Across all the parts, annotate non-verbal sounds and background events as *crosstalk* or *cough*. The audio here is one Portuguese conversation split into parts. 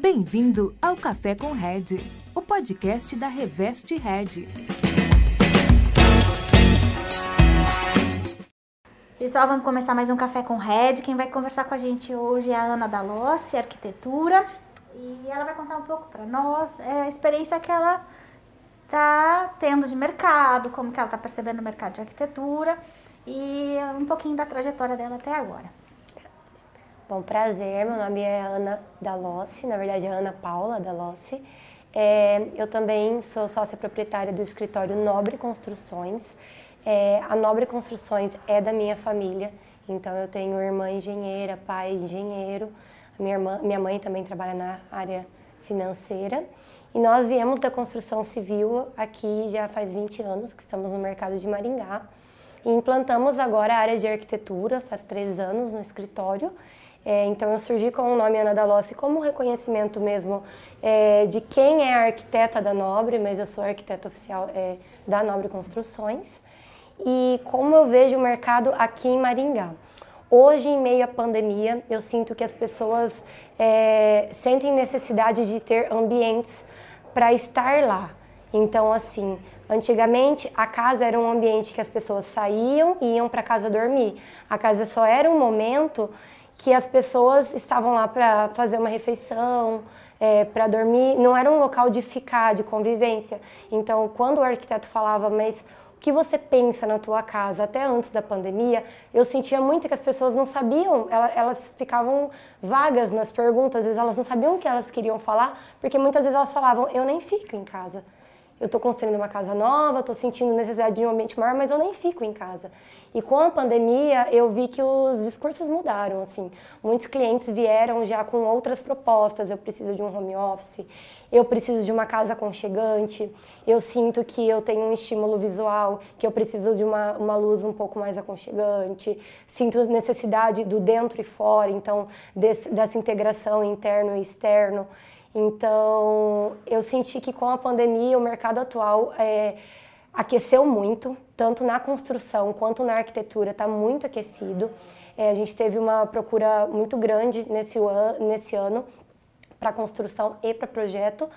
Bem-vindo ao Café com Red, o podcast da Reveste Red. Pessoal, vamos começar mais um Café com Red. Quem vai conversar com a gente hoje é a Ana Dalossi, arquitetura, e ela vai contar um pouco para nós é, a experiência que ela está tendo de mercado, como que ela está percebendo o mercado de arquitetura e um pouquinho da trajetória dela até agora. Bom, prazer, meu nome é Ana Dalossi, na verdade é Ana Paula Dalossi. É, eu também sou sócia proprietária do escritório Nobre Construções. É, a Nobre Construções é da minha família, então eu tenho irmã engenheira, pai engenheiro, minha, irmã, minha mãe também trabalha na área financeira. E nós viemos da construção civil aqui já faz 20 anos que estamos no mercado de Maringá. E implantamos agora a área de arquitetura, faz três anos no escritório. É, então eu surgi com o nome Ana Dalossi como reconhecimento mesmo é, de quem é a arquiteta da Nobre, mas eu sou arquiteta oficial é, da Nobre Construções. E como eu vejo o mercado aqui em Maringá. Hoje, em meio à pandemia, eu sinto que as pessoas é, sentem necessidade de ter ambientes para estar lá. Então, assim, antigamente a casa era um ambiente que as pessoas saíam e iam para casa dormir. A casa só era um momento que as pessoas estavam lá para fazer uma refeição, é, para dormir. Não era um local de ficar, de convivência. Então, quando o arquiteto falava, mas o que você pensa na tua casa até antes da pandemia, eu sentia muito que as pessoas não sabiam, elas, elas, ficavam vagas nas perguntas, às vezes elas não sabiam o que elas queriam falar, porque muitas vezes elas falavam, eu nem fico em casa eu estou construindo uma casa nova, estou sentindo necessidade de um ambiente maior, mas eu nem fico em casa. E com a pandemia, eu vi que os discursos mudaram, assim. Muitos clientes vieram já com outras propostas, eu preciso de um home office, eu preciso de uma casa aconchegante, eu sinto que eu tenho um estímulo visual, que eu preciso de uma, uma luz um pouco mais aconchegante, sinto necessidade do dentro e fora, então, desse, dessa integração interno e externo. Então, eu senti que com a pandemia o mercado atual é, aqueceu muito, tanto na construção quanto na arquitetura, está muito aquecido. É, a gente teve uma procura muito grande nesse, nesse ano para construção e para projeto.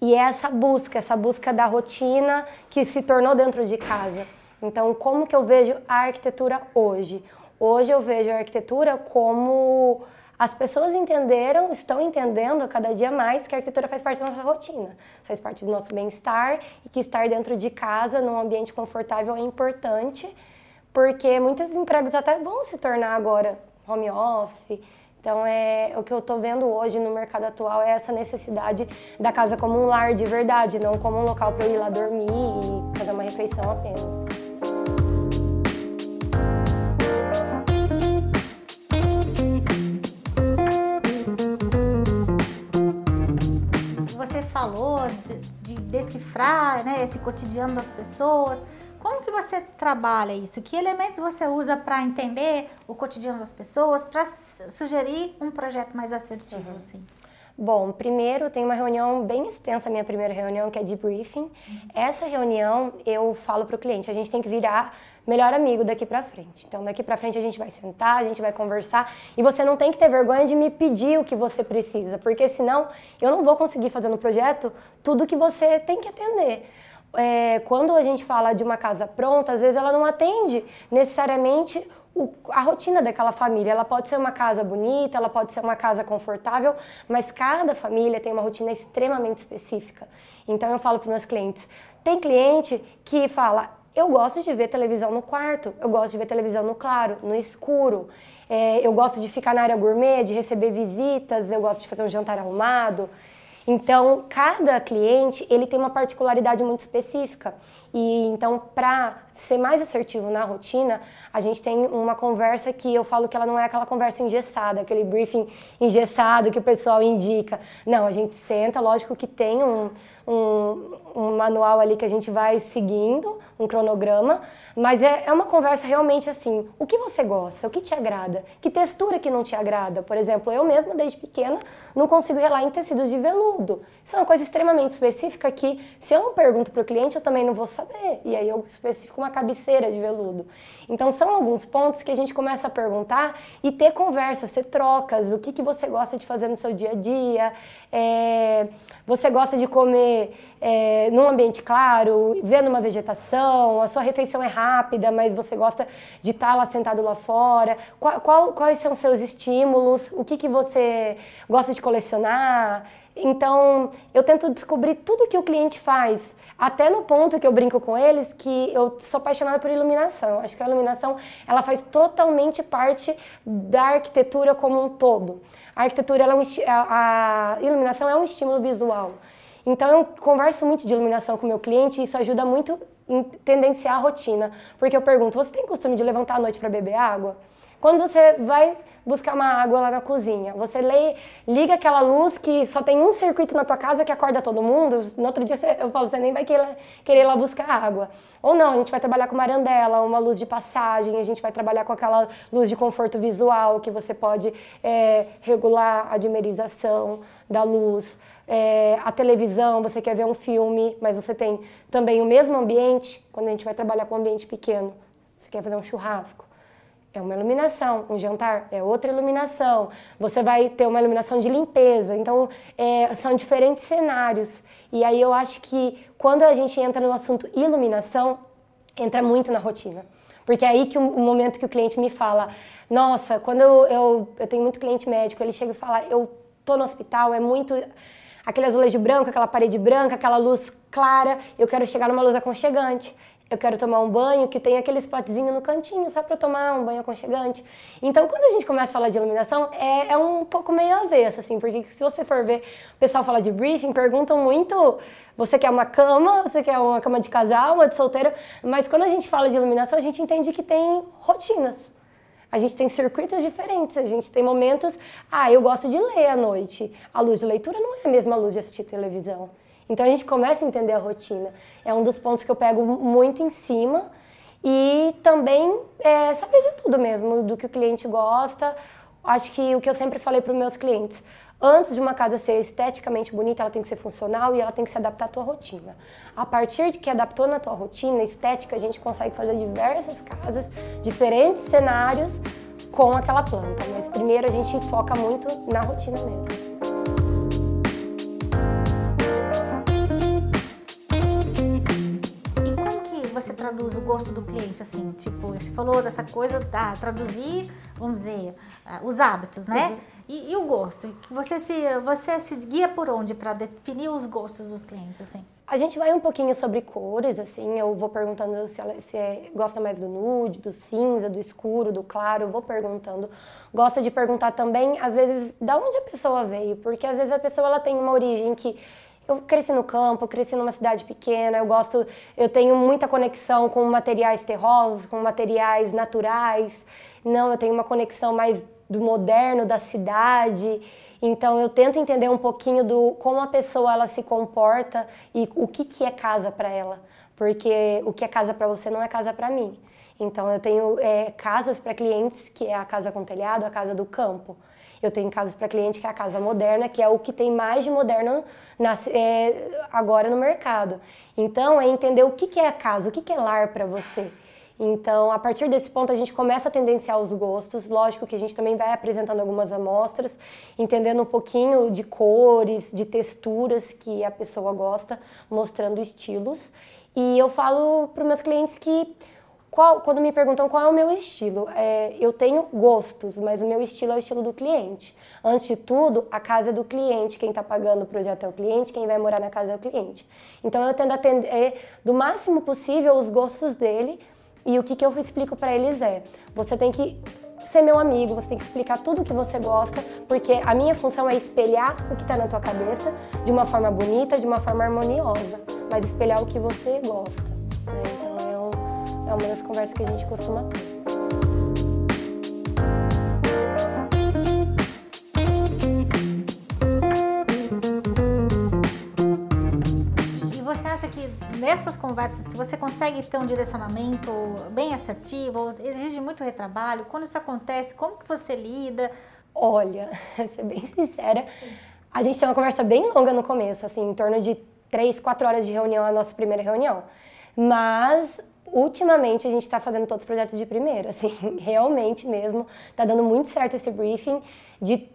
E é essa busca, essa busca da rotina que se tornou dentro de casa. Então, como que eu vejo a arquitetura hoje? Hoje eu vejo a arquitetura como as pessoas entenderam, estão entendendo cada dia mais que a arquitetura faz parte da nossa rotina, faz parte do nosso bem-estar e que estar dentro de casa, num ambiente confortável, é importante, porque muitos empregos até vão se tornar agora home office. Então, é, o que eu estou vendo hoje no mercado atual é essa necessidade da casa como um lar de verdade, não como um local para eu ir lá dormir e fazer uma refeição apenas. Falou de, de decifrar né, esse cotidiano das pessoas. Como que você trabalha isso? Que elementos você usa para entender o cotidiano das pessoas, para sugerir um projeto mais assertivo? Uhum. Assim? Bom, primeiro tem uma reunião bem extensa, a minha primeira reunião, que é de briefing. Uhum. Essa reunião eu falo para o cliente, a gente tem que virar melhor amigo daqui para frente. Então, daqui para frente a gente vai sentar, a gente vai conversar e você não tem que ter vergonha de me pedir o que você precisa, porque senão eu não vou conseguir fazer no projeto tudo que você tem que atender. É, quando a gente fala de uma casa pronta, às vezes ela não atende necessariamente o, a rotina daquela família. Ela pode ser uma casa bonita, ela pode ser uma casa confortável, mas cada família tem uma rotina extremamente específica. Então eu falo para meus clientes: tem cliente que fala, eu gosto de ver televisão no quarto, eu gosto de ver televisão no claro, no escuro. É, eu gosto de ficar na área gourmet, de receber visitas, eu gosto de fazer um jantar arrumado. Então, cada cliente, ele tem uma particularidade muito específica. E então, para ser mais assertivo na rotina, a gente tem uma conversa que eu falo que ela não é aquela conversa engessada, aquele briefing engessado que o pessoal indica. Não, a gente senta, lógico que tem um, um, um manual ali que a gente vai seguindo, um cronograma, mas é, é uma conversa realmente assim, o que você gosta, o que te agrada, que textura que não te agrada. Por exemplo, eu mesma, desde pequena, não consigo relar em tecidos de veludo. Isso é uma coisa extremamente específica que, se eu não pergunto para o cliente, eu também não vou saber saber. E aí eu especifico uma cabeceira de veludo. Então são alguns pontos que a gente começa a perguntar e ter conversas, ter trocas. O que, que você gosta de fazer no seu dia a dia? É, você gosta de comer é, num ambiente claro, vendo uma vegetação? A sua refeição é rápida, mas você gosta de estar lá sentado lá fora? Qual, qual, quais são seus estímulos? O que, que você gosta de colecionar? Então, eu tento descobrir tudo que o cliente faz, até no ponto que eu brinco com eles que eu sou apaixonada por iluminação. Acho que a iluminação, ela faz totalmente parte da arquitetura como um todo. A arquitetura, é um, a iluminação é um estímulo visual. Então, eu converso muito de iluminação com o meu cliente e isso ajuda muito em tendenciar a rotina. Porque eu pergunto, você tem costume de levantar à noite para beber água? Quando você vai buscar uma água lá na cozinha, você lê, liga aquela luz que só tem um circuito na tua casa que acorda todo mundo, no outro dia você, eu falo, você nem vai querer, querer ir lá buscar água. Ou não, a gente vai trabalhar com uma arandela, uma luz de passagem, a gente vai trabalhar com aquela luz de conforto visual que você pode é, regular a dimerização da luz. É, a televisão, você quer ver um filme, mas você tem também o mesmo ambiente, quando a gente vai trabalhar com um ambiente pequeno, você quer fazer um churrasco é uma iluminação, um jantar é outra iluminação, você vai ter uma iluminação de limpeza, então é, são diferentes cenários. E aí eu acho que quando a gente entra no assunto iluminação, entra muito na rotina. Porque é aí que o, momento que o cliente me fala, nossa, quando eu, eu, eu tenho muito cliente médico, ele chega e fala, eu tô no hospital, é muito aquele azulejo branco, aquela parede branca, aquela luz clara, eu quero chegar numa luz aconchegante eu quero tomar um banho que tem aquele spotzinho no cantinho, só para tomar um banho aconchegante. Então, quando a gente começa a falar de iluminação, é, é um pouco meio avesso, assim, porque se você for ver, o pessoal fala de briefing, perguntam muito, você quer uma cama, você quer uma cama de casal, uma de solteiro, mas quando a gente fala de iluminação, a gente entende que tem rotinas. A gente tem circuitos diferentes, a gente tem momentos, ah, eu gosto de ler à noite. A luz de leitura não é a mesma luz de assistir televisão. Então a gente começa a entender a rotina. É um dos pontos que eu pego muito em cima. E também é, saber de tudo mesmo, do que o cliente gosta. Acho que o que eu sempre falei para os meus clientes, antes de uma casa ser esteticamente bonita, ela tem que ser funcional e ela tem que se adaptar à tua rotina. A partir de que adaptou na tua rotina estética, a gente consegue fazer diversas casas, diferentes cenários com aquela planta. Mas primeiro a gente foca muito na rotina mesmo. Você traduz o gosto do cliente, assim? Tipo, você falou dessa coisa, tá, traduzir, vamos dizer, uh, os hábitos, né? Uhum. E, e, o gosto? Você se, você se guia por onde para definir os gostos dos clientes, assim? A gente vai um pouquinho sobre cores, assim, eu vou perguntando se ela se é, gosta mais do nude, do cinza, do escuro, do claro, eu vou perguntando. Gosto de perguntar também, às vezes, da onde a pessoa veio, porque às vezes a pessoa ela tem uma origem que eu cresci no campo, cresci numa cidade pequena, eu gosto, eu tenho muita conexão com materiais terrosos, com materiais naturais. Não, eu tenho uma conexão mais do moderno da cidade. Então eu tento entender um pouquinho do como a pessoa ela se comporta e o que que é casa para ela, porque o que é casa para você não é casa para mim. Então eu tenho é, casas para clientes que é a casa com telhado, a casa do campo. Eu tenho casas para cliente que é a casa moderna, que é o que tem mais de moderno na, é, agora no mercado. Então, é entender o que, que é casa, o que, que é lar para você. Então, a partir desse ponto, a gente começa a tendenciar os gostos. Lógico que a gente também vai apresentando algumas amostras, entendendo um pouquinho de cores, de texturas que a pessoa gosta, mostrando estilos. E eu falo para meus clientes que qual, quando me perguntam qual é o meu estilo, é, eu tenho gostos, mas o meu estilo é o estilo do cliente. Antes de tudo, a casa é do cliente, quem está pagando o projeto é o cliente, quem vai morar na casa é o cliente. Então eu tento atender do máximo possível os gostos dele e o que, que eu explico para eles é: você tem que ser meu amigo, você tem que explicar tudo o que você gosta, porque a minha função é espelhar o que está na tua cabeça de uma forma bonita, de uma forma harmoniosa, mas espelhar o que você gosta. Né? É uma das conversas que a gente costuma ter. E você acha que nessas conversas que você consegue ter um direcionamento bem assertivo, exige muito retrabalho? Quando isso acontece, como que você lida? Olha, *laughs* ser bem sincera, a gente tem uma conversa bem longa no começo, assim, em torno de três, quatro horas de reunião, a nossa primeira reunião Mas ultimamente a gente está fazendo todos os projetos de primeira, *laughs* assim, realmente mesmo. Está dando muito certo esse briefing de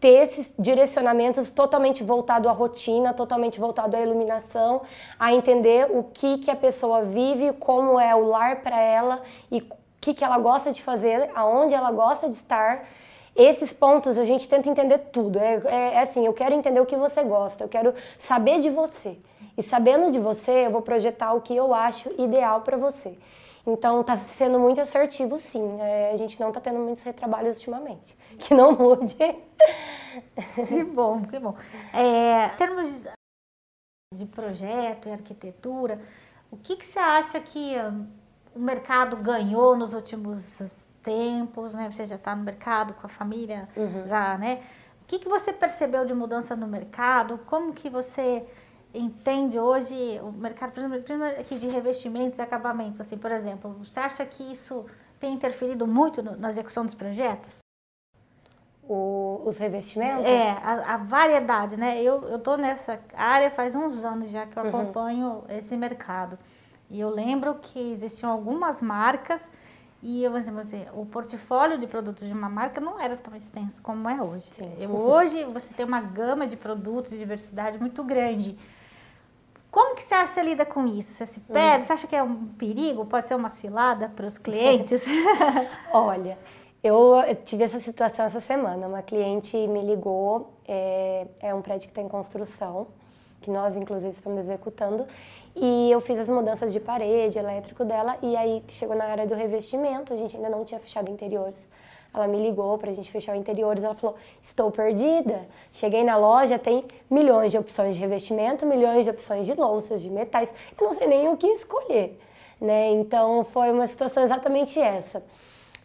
ter esses direcionamentos totalmente voltado à rotina, totalmente voltado à iluminação, a entender o que que a pessoa vive, como é o lar para ela e o que que ela gosta de fazer, aonde ela gosta de estar. Esses pontos a gente tenta entender tudo. É, é, é assim, eu quero entender o que você gosta, eu quero saber de você. E sabendo de você, eu vou projetar o que eu acho ideal para você. Então está sendo muito assertivo, sim. É, a gente não está tendo muitos retrabalhos ultimamente. *laughs* Que não mude. Que bom, que bom. É, em termos de projeto e arquitetura, o que, que você acha que hum, o mercado ganhou nos últimos tempos? Né? Você já está no mercado com a família, uhum. já, né? O que, que você percebeu de mudança no mercado? Como que você entende hoje o mercado, por exemplo, aqui de revestimentos e acabamentos, assim, por exemplo, você acha que isso tem interferido muito no, na execução dos projetos? O, os revestimentos? É, a, a, variedade, né? Eu, eu tô nessa área faz uns anos já que eu uhum. acompanho uhum. esse mercado. E eu lembro que existiam algumas marcas e eu, assim, você, o portfólio de produtos de uma marca não era tão extenso como é hoje. Eu, hoje você tem uma gama de produtos e diversidade muito grande. Como que você acha que você lida com isso? Você se perde? Você acha que é um perigo? Pode ser uma cilada para os clientes? *laughs* Olha, eu tive essa situação essa semana. Uma cliente me ligou, é, é um prédio que está em construção, que nós inclusive estamos executando, e eu fiz as mudanças de parede, elétrico dela, e aí chegou na área do revestimento, a gente ainda não tinha fechado interiores. Ela me ligou para a gente fechar o interiores. Ela falou: Estou perdida. Cheguei na loja, tem milhões de opções de revestimento, milhões de opções de louças, de metais. Eu não sei nem o que escolher. Né? Então foi uma situação exatamente essa.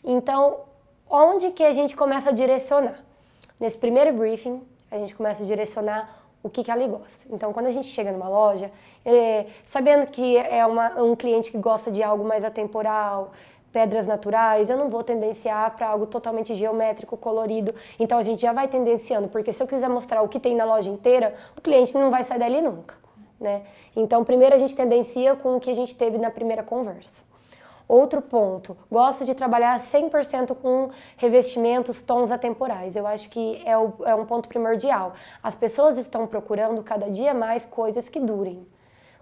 Então, onde que a gente começa a direcionar? Nesse primeiro briefing, a gente começa a direcionar o que, que ela gosta. Então, quando a gente chega numa loja, é, sabendo que é uma, um cliente que gosta de algo mais atemporal, pedras naturais, eu não vou tendenciar para algo totalmente geométrico, colorido. Então a gente já vai tendenciando, porque se eu quiser mostrar o que tem na loja inteira, o cliente não vai sair dali nunca, né? Então primeiro a gente tendencia com o que a gente teve na primeira conversa. Outro ponto, gosto de trabalhar 100% com revestimentos, tons atemporais. Eu acho que é, o, é um ponto primordial. As pessoas estão procurando cada dia mais coisas que durem,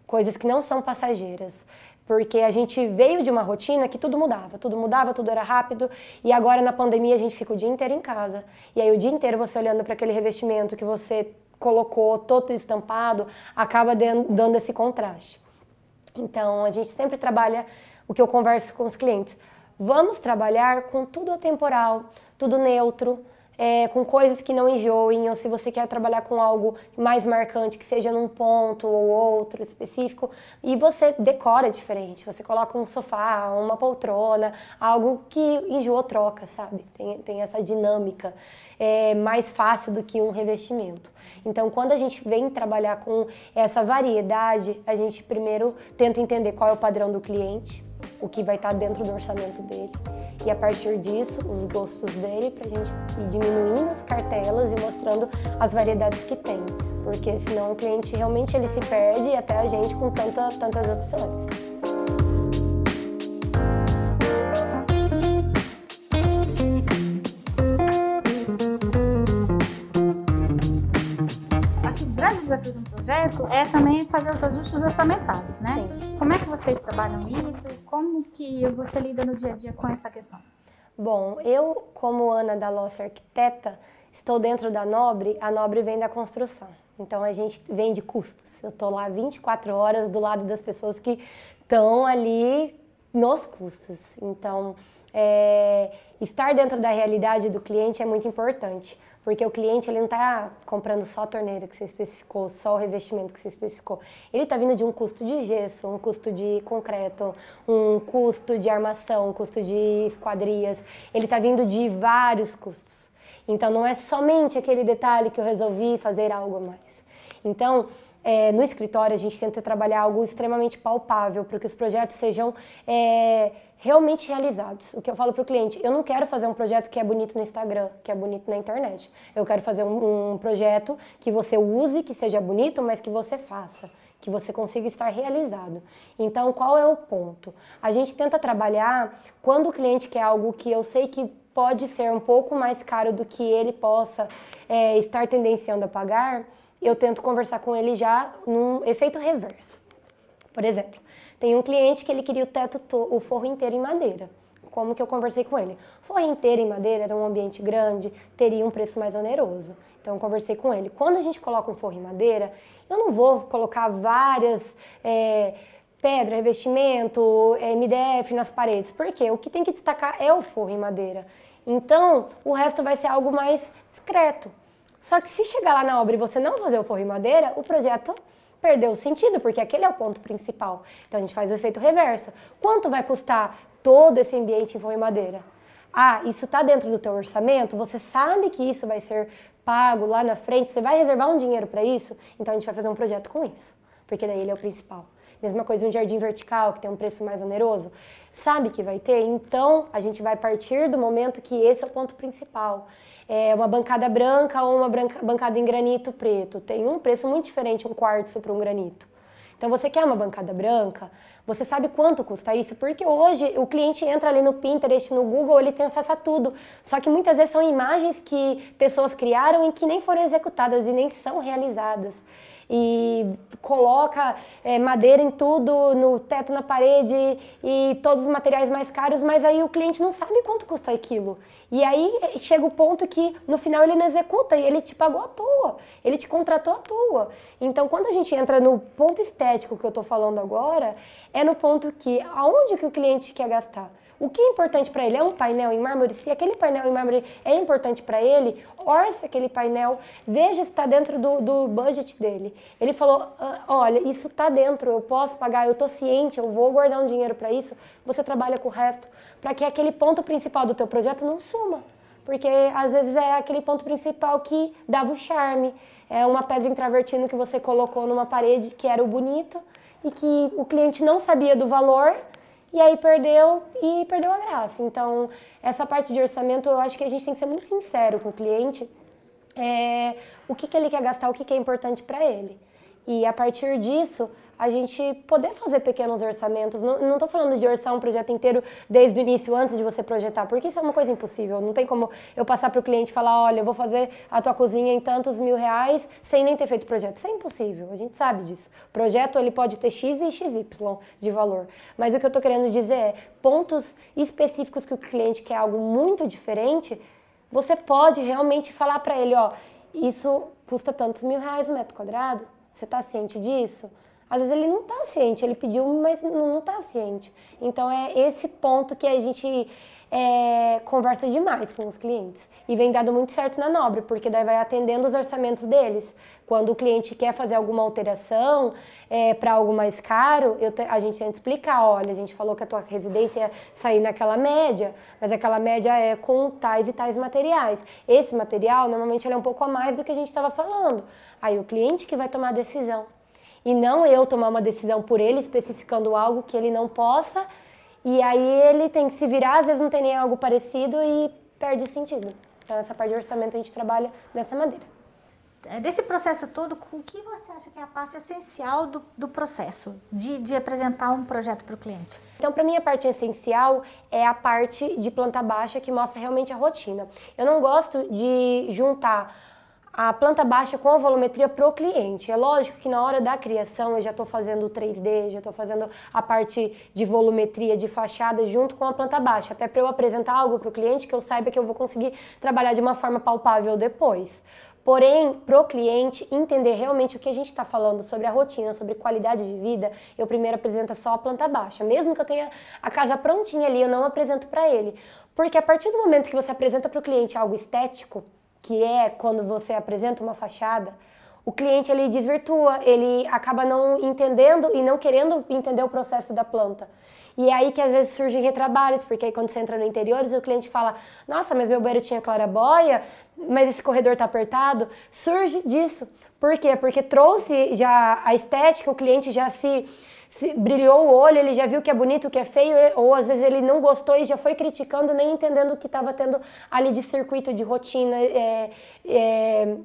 coisas que não são passageiras porque a gente veio de uma rotina que tudo mudava, tudo mudava, tudo era rápido, e agora na pandemia a gente fica o dia inteiro em casa. E aí o dia inteiro você olhando para aquele revestimento que você colocou todo estampado, acaba dando esse contraste. Então a gente sempre trabalha o que eu converso com os clientes. Vamos trabalhar com tudo atemporal, tudo neutro, é, com coisas que não enjoem, ou se você quer trabalhar com algo mais marcante, que seja num ponto ou outro específico, e você decora diferente. Você coloca um sofá, uma poltrona, algo que enjoou troca, sabe? Tem, tem essa dinâmica é, mais fácil do que um revestimento. Então, quando a gente vem trabalhar com essa variedade, a gente primeiro tenta entender qual é o padrão do cliente, o que vai estar dentro do orçamento dele e a partir disso os gostos dele para a gente ir diminuindo as cartelas e mostrando as variedades que tem, porque senão o cliente realmente ele se perde e até a gente com tanta, tantas opções. grande desafio de um projeto é também fazer os ajustes orçamentários, né? Sim. Como é que vocês trabalham isso? Como que você lida no dia a dia com essa questão? Bom, eu, como Ana da Lossa Arquiteta, estou dentro da Nobre, a Nobre vem da construção. Então a gente vende custos. Eu estou lá 24 horas do lado das pessoas que estão ali nos custos. Então, é, estar dentro da realidade do cliente é muito importante. Porque o cliente ele não está comprando só a torneira que você especificou, só o revestimento que você especificou. Ele está vindo de um custo de gesso, um custo de concreto, um custo de armação, um custo de esquadrias. Ele está vindo de vários custos. Então não é somente aquele detalhe que eu resolvi fazer algo mais. Então, é, no escritório a gente tenta trabalhar algo extremamente palpável para que os projetos sejam é, realmente realizados. O que eu falo para o cliente, eu não quero fazer um projeto que é bonito no Instagram, que é bonito na internet. Eu quero fazer um, um projeto que você use, que seja bonito, mas que você faça, que você consiga estar realizado. Então, qual é o ponto? A gente tenta trabalhar quando o cliente quer algo que eu sei que pode ser um pouco mais caro do que ele possa é, estar tendenciando a pagar, eu tento conversar com ele já num efeito reverso. Por exemplo, tem um cliente que ele queria o teto, o forro inteiro em madeira. Como que eu conversei com ele? Forro inteiro em madeira era um ambiente grande, teria um preço mais oneroso. Então eu conversei com ele. Quando a gente coloca um forro em madeira, eu não vou colocar várias é, pedra, revestimento, é, MDF nas paredes, porque o que tem que destacar é o forro em madeira. Então o resto vai ser algo mais discreto. Só que se chegar lá na obra e você não fazer o forro em madeira, o projeto perdeu o sentido, porque aquele é o ponto principal. Então a gente faz o efeito reverso. Quanto vai custar todo esse ambiente em forro em madeira? Ah, isso está dentro do teu orçamento? Você sabe que isso vai ser pago lá na frente? Você vai reservar um dinheiro para isso? Então a gente vai fazer um projeto com isso, porque daí ele é o principal. Mesma coisa um jardim vertical, que tem um preço mais oneroso. Sabe que vai ter? Então a gente vai partir do momento que esse é o ponto principal é, uma bancada branca ou uma branca, bancada em granito preto. Tem um preço muito diferente um quartzo para um granito. Então você quer uma bancada branca, você sabe quanto custa isso? Porque hoje o cliente entra ali no Pinterest, no Google, ele tem acesso a tudo. Só que muitas vezes são imagens que pessoas criaram e que nem foram executadas e nem são realizadas e coloca é, madeira em tudo, no teto, na parede e todos os materiais mais caros, mas aí o cliente não sabe quanto custa aquilo. E aí chega o ponto que no final ele não executa e ele te pagou à toa, ele te contratou à toa. Então quando a gente entra no ponto que eu estou falando agora, é no ponto que aonde que o cliente quer gastar? O que é importante para ele é um painel em mármore. Se aquele painel em mármore é importante para ele, orce aquele painel, veja se está dentro do, do budget dele. Ele falou: ah, olha, isso está dentro, eu posso pagar, eu estou ciente, eu vou guardar um dinheiro para isso. Você trabalha com o resto, para que aquele ponto principal do teu projeto não suma. Porque às vezes é aquele ponto principal que dava o charme. É uma pedra em travertino que você colocou numa parede que era o bonito e que o cliente não sabia do valor e aí perdeu e perdeu a graça. Então, essa parte de orçamento, eu acho que a gente tem que ser muito sincero com o cliente. É, o que, que ele quer gastar, o que, que é importante para ele. E a partir disso, a gente poder fazer pequenos orçamentos. Não estou falando de orçar um projeto inteiro desde o início, antes de você projetar, porque isso é uma coisa impossível. Não tem como eu passar para o cliente e falar: olha, eu vou fazer a tua cozinha em tantos mil reais sem nem ter feito projeto. Isso é impossível, a gente sabe disso. O projeto ele pode ter X e XY de valor. Mas o que eu estou querendo dizer é pontos específicos que o cliente quer algo muito diferente. Você pode realmente falar para ele: ó, isso custa tantos mil reais o metro quadrado. Você está ciente disso? Às vezes ele não está ciente, ele pediu, mas não está ciente. Então é esse ponto que a gente é, conversa demais com os clientes. E vem dado muito certo na Nobre, porque daí vai atendendo os orçamentos deles. Quando o cliente quer fazer alguma alteração é, para algo mais caro, te, a gente tenta explicar, olha, a gente falou que a tua residência ia sair naquela média, mas aquela média é com tais e tais materiais. Esse material, normalmente, ele é um pouco a mais do que a gente estava falando. Aí o cliente que vai tomar a decisão e não eu tomar uma decisão por ele, especificando algo que ele não possa, e aí ele tem que se virar, às vezes não tem nem algo parecido e perde o sentido. Então, essa parte de orçamento a gente trabalha dessa maneira. É, desse processo todo, o que você acha que é a parte essencial do, do processo de, de apresentar um projeto para o cliente? Então, para mim, a parte essencial é a parte de planta baixa que mostra realmente a rotina. Eu não gosto de juntar a planta baixa com a volumetria para o cliente. É lógico que na hora da criação eu já estou fazendo o 3D, já estou fazendo a parte de volumetria de fachada junto com a planta baixa, até para eu apresentar algo para o cliente que eu saiba que eu vou conseguir trabalhar de uma forma palpável depois. Porém, para o cliente entender realmente o que a gente está falando sobre a rotina, sobre qualidade de vida, eu primeiro apresento só a planta baixa. Mesmo que eu tenha a casa prontinha ali, eu não apresento para ele. Porque a partir do momento que você apresenta para o cliente algo estético, que é quando você apresenta uma fachada, o cliente ele desvirtua, ele acaba não entendendo e não querendo entender o processo da planta. E é aí que às vezes surgem retrabalhos, porque aí quando você entra no interiores, o cliente fala: Nossa, mas meu banheiro tinha clarabóia, mas esse corredor está apertado. Surge disso. Por quê? Porque trouxe já a estética, o cliente já se brilhou o olho, ele já viu que é bonito, que é feio, ou às vezes ele não gostou e já foi criticando, nem entendendo o que estava tendo ali de circuito, de rotina, é, é,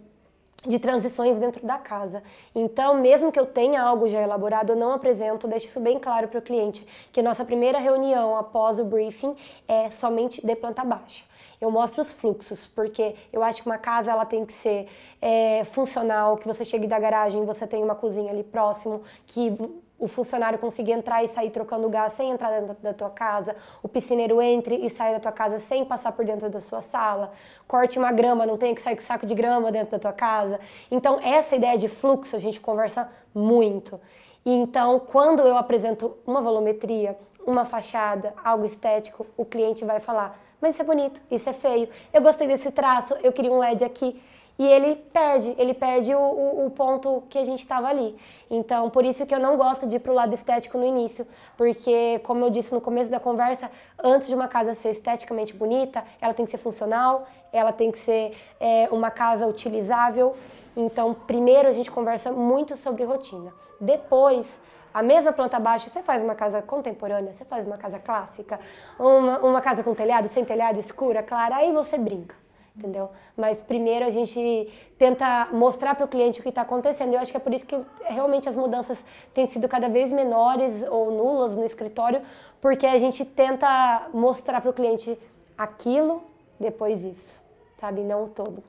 de transições dentro da casa. Então, mesmo que eu tenha algo já elaborado, eu não apresento, deixo isso bem claro para o cliente, que nossa primeira reunião após o briefing é somente de planta baixa. Eu mostro os fluxos, porque eu acho que uma casa ela tem que ser é, funcional, que você chegue da garagem, você tem uma cozinha ali próximo, que o funcionário conseguir entrar e sair trocando gás sem entrar dentro da tua casa, o piscineiro entre e saia da tua casa sem passar por dentro da sua sala, corte uma grama, não tenha que sair com saco de grama dentro da tua casa. Então, essa ideia de fluxo a gente conversa muito. E então, quando eu apresento uma volumetria, uma fachada, algo estético, o cliente vai falar: mas isso é bonito, isso é feio, eu gostei desse traço, eu queria um LED aqui e ele perde, ele perde o, o, o ponto que a gente estava ali. Então, por isso que eu não gosto de ir para o lado estético no início, porque, como eu disse no começo da conversa, antes de uma casa ser esteticamente bonita, ela tem que ser funcional, ela tem que ser é, uma casa utilizável. Então, primeiro a gente conversa muito sobre rotina. Depois, a mesma planta baixa, você faz uma casa contemporânea, você faz uma casa clássica, uma, uma casa com telhado, sem telhado, escura, clara, aí você brinca entendeu? Mas primeiro a gente tenta mostrar para o cliente o que está acontecendo. Eu acho que é por isso que realmente as mudanças têm sido cada vez menores ou nulas no escritório, porque a gente tenta mostrar para o cliente aquilo, depois isso, sabe? Não o todo.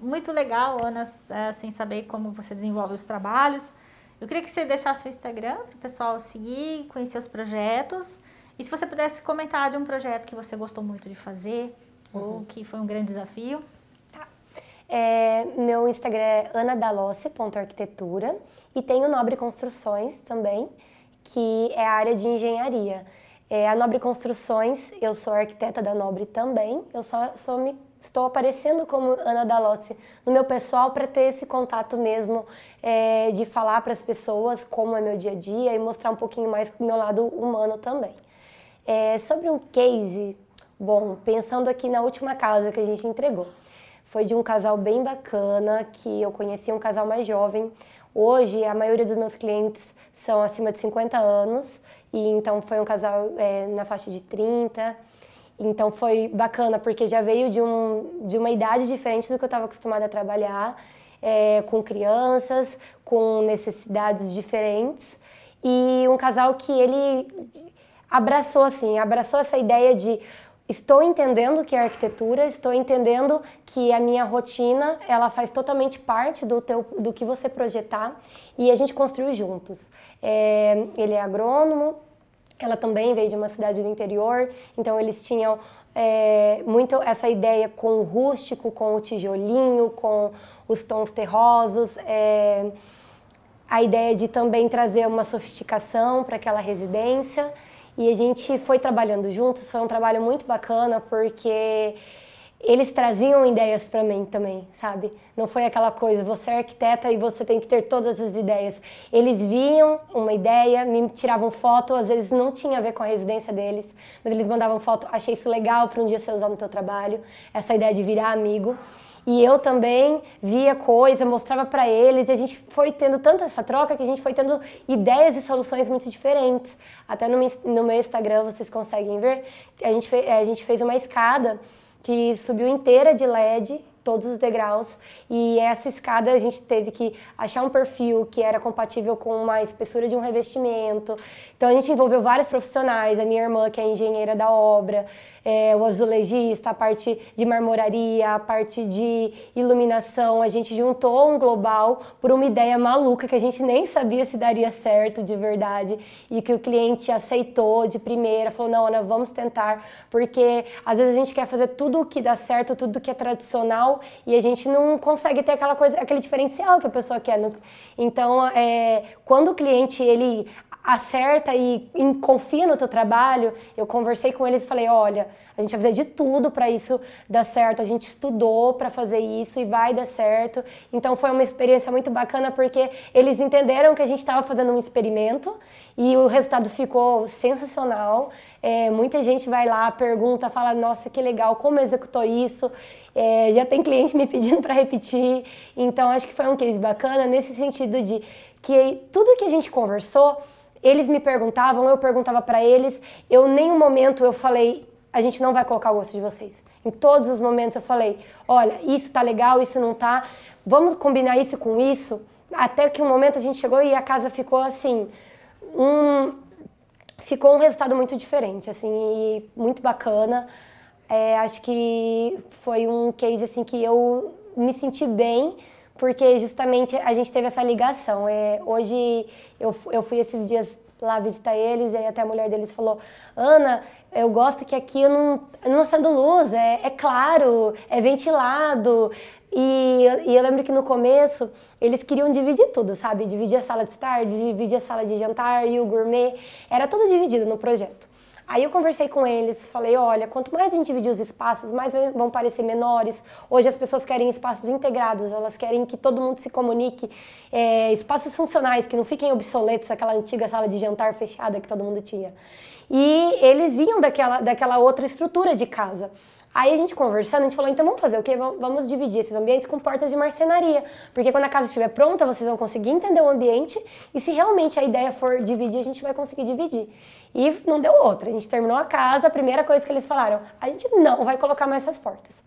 Muito legal, Ana, assim, saber como você desenvolve os trabalhos. Eu queria que você deixasse o Instagram para o pessoal seguir, conhecer os projetos. E se você pudesse comentar de um projeto que você gostou muito de fazer, ou que foi um grande desafio? Tá. É, meu Instagram é anadaloce.arquitetura e tenho Nobre Construções também, que é a área de engenharia. É, a Nobre Construções, eu sou arquiteta da Nobre também, eu só, só me, estou aparecendo como Ana Dalossi no meu pessoal para ter esse contato mesmo é, de falar para as pessoas como é meu dia a dia e mostrar um pouquinho mais do meu lado humano também. É, sobre um case Bom, pensando aqui na última casa que a gente entregou, foi de um casal bem bacana que eu conheci um casal mais jovem. Hoje a maioria dos meus clientes são acima de 50 anos e então foi um casal é, na faixa de 30. Então foi bacana porque já veio de, um, de uma idade diferente do que eu estava acostumada a trabalhar, é, com crianças, com necessidades diferentes e um casal que ele abraçou assim, abraçou essa ideia de estou entendendo que é arquitetura, estou entendendo que a minha rotina ela faz totalmente parte do teu, do que você projetar e a gente construiu juntos. É, ele é agrônomo, ela também veio de uma cidade do interior, então eles tinham é, muito essa ideia com o rústico, com o tijolinho, com os tons terrosos. É, a ideia de também trazer uma sofisticação para aquela residência. E a gente foi trabalhando juntos, foi um trabalho muito bacana porque eles traziam ideias para mim também, sabe? Não foi aquela coisa, você é arquiteta e você tem que ter todas as ideias. Eles viam uma ideia, me tiravam foto, às vezes não tinha a ver com a residência deles, mas eles mandavam foto, achei isso legal para um dia você usar no teu trabalho, essa ideia de virar amigo. E eu também via coisa, mostrava para eles, e a gente foi tendo tanto essa troca que a gente foi tendo ideias e soluções muito diferentes. Até no, no meu Instagram vocês conseguem ver, a gente, fez, a gente fez uma escada que subiu inteira de LED todos os degraus e essa escada a gente teve que achar um perfil que era compatível com uma espessura de um revestimento. Então a gente envolveu vários profissionais, a minha irmã que é engenheira da obra, é, o azulejista, a parte de marmoraria, a parte de iluminação. A gente juntou um global por uma ideia maluca que a gente nem sabia se daria certo de verdade e que o cliente aceitou de primeira, falou: não, Ana, vamos tentar, porque às vezes a gente quer fazer tudo o que dá certo, tudo que é tradicional e a gente não consegue ter aquela coisa, aquele diferencial que a pessoa quer. Então, é, quando o cliente ele acerta e, confia no teu trabalho, eu conversei com eles e falei, olha, a gente vai fazer de tudo para isso dar certo, a gente estudou para fazer isso e vai dar certo. Então foi uma experiência muito bacana porque eles entenderam que a gente estava fazendo um experimento e o resultado ficou sensacional. É, muita gente vai lá, pergunta, fala, nossa, que legal, como executou isso? É, já tem cliente me pedindo para repetir. Então acho que foi um case bacana nesse sentido de que tudo que a gente conversou eles me perguntavam, eu perguntava para eles. Eu nenhum momento eu falei, a gente não vai colocar o gosto de vocês. Em todos os momentos eu falei, olha, isso tá legal, isso não tá, vamos combinar isso com isso? Até que um momento a gente chegou e a casa ficou assim, um, ficou um resultado muito diferente, assim, e muito bacana. É, acho que foi um case assim que eu me senti bem porque justamente a gente teve essa ligação. É, hoje eu, eu fui esses dias lá visitar eles e aí até a mulher deles falou Ana, eu gosto que aqui eu não, eu não luz, é, é claro, é ventilado. E, e, eu lembro que no começo eles queriam dividir tudo, sabe? Dividir a sala de estar, dividir a sala de jantar e o gourmet. Era tudo dividido no projeto. Aí eu conversei com eles, falei, olha, quanto mais a gente dividir os espaços, mais vão parecer menores. Hoje as pessoas querem espaços integrados, elas querem que todo mundo se comunique, é, espaços funcionais, que não fiquem obsoletos, aquela antiga sala de jantar fechada que todo mundo tinha. E eles vinham daquela, daquela outra estrutura de casa. Aí a gente conversando, a gente falou, então vamos fazer o quê? Vamos dividir esses ambientes com portas de marcenaria. Porque quando a casa estiver pronta, vocês vão conseguir entender o ambiente e se realmente a ideia for dividir, a gente vai conseguir dividir. E não deu outra. A gente terminou a casa, a primeira coisa que eles falaram, a gente não vai colocar mais essas portas.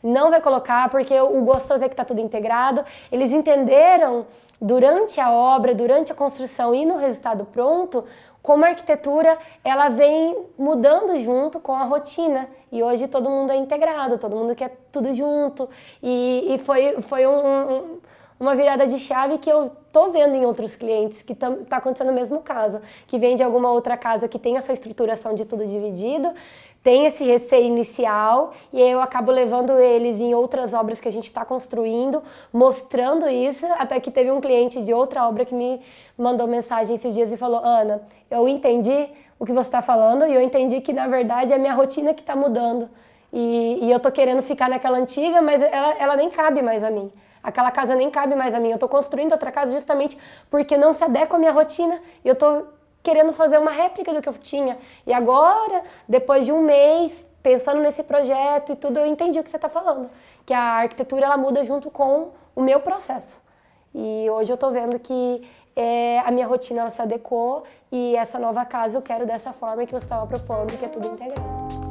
Não vai colocar porque o gostoso é que está tudo integrado. Eles entenderam durante a obra, durante a construção e no resultado pronto, como a arquitetura ela vem mudando junto com a rotina. E hoje todo mundo é integrado, todo mundo quer tudo junto. E, e foi, foi um, um, uma virada de chave que eu tô vendo em outros clientes que está acontecendo o mesmo caso, que vem de alguma outra casa que tem essa estruturação de tudo dividido tem esse receio inicial e eu acabo levando eles em outras obras que a gente está construindo, mostrando isso, até que teve um cliente de outra obra que me mandou mensagem esses dias e falou, Ana, eu entendi o que você está falando e eu entendi que na verdade é a minha rotina que está mudando e, e, eu tô querendo ficar naquela antiga, mas ela, ela nem cabe mais a mim. Aquela casa nem cabe mais a mim. Eu estou construindo outra casa justamente porque não se adequa à minha rotina. E eu estou querendo fazer uma réplica do que eu tinha. E agora, depois de um mês, pensando nesse projeto e tudo, eu entendi o que você está falando. Que a arquitetura ela muda junto com o meu processo. E hoje eu estou vendo que é, a minha rotina ela se adequou e essa nova casa eu quero dessa forma que você estava propondo, que é tudo integrado.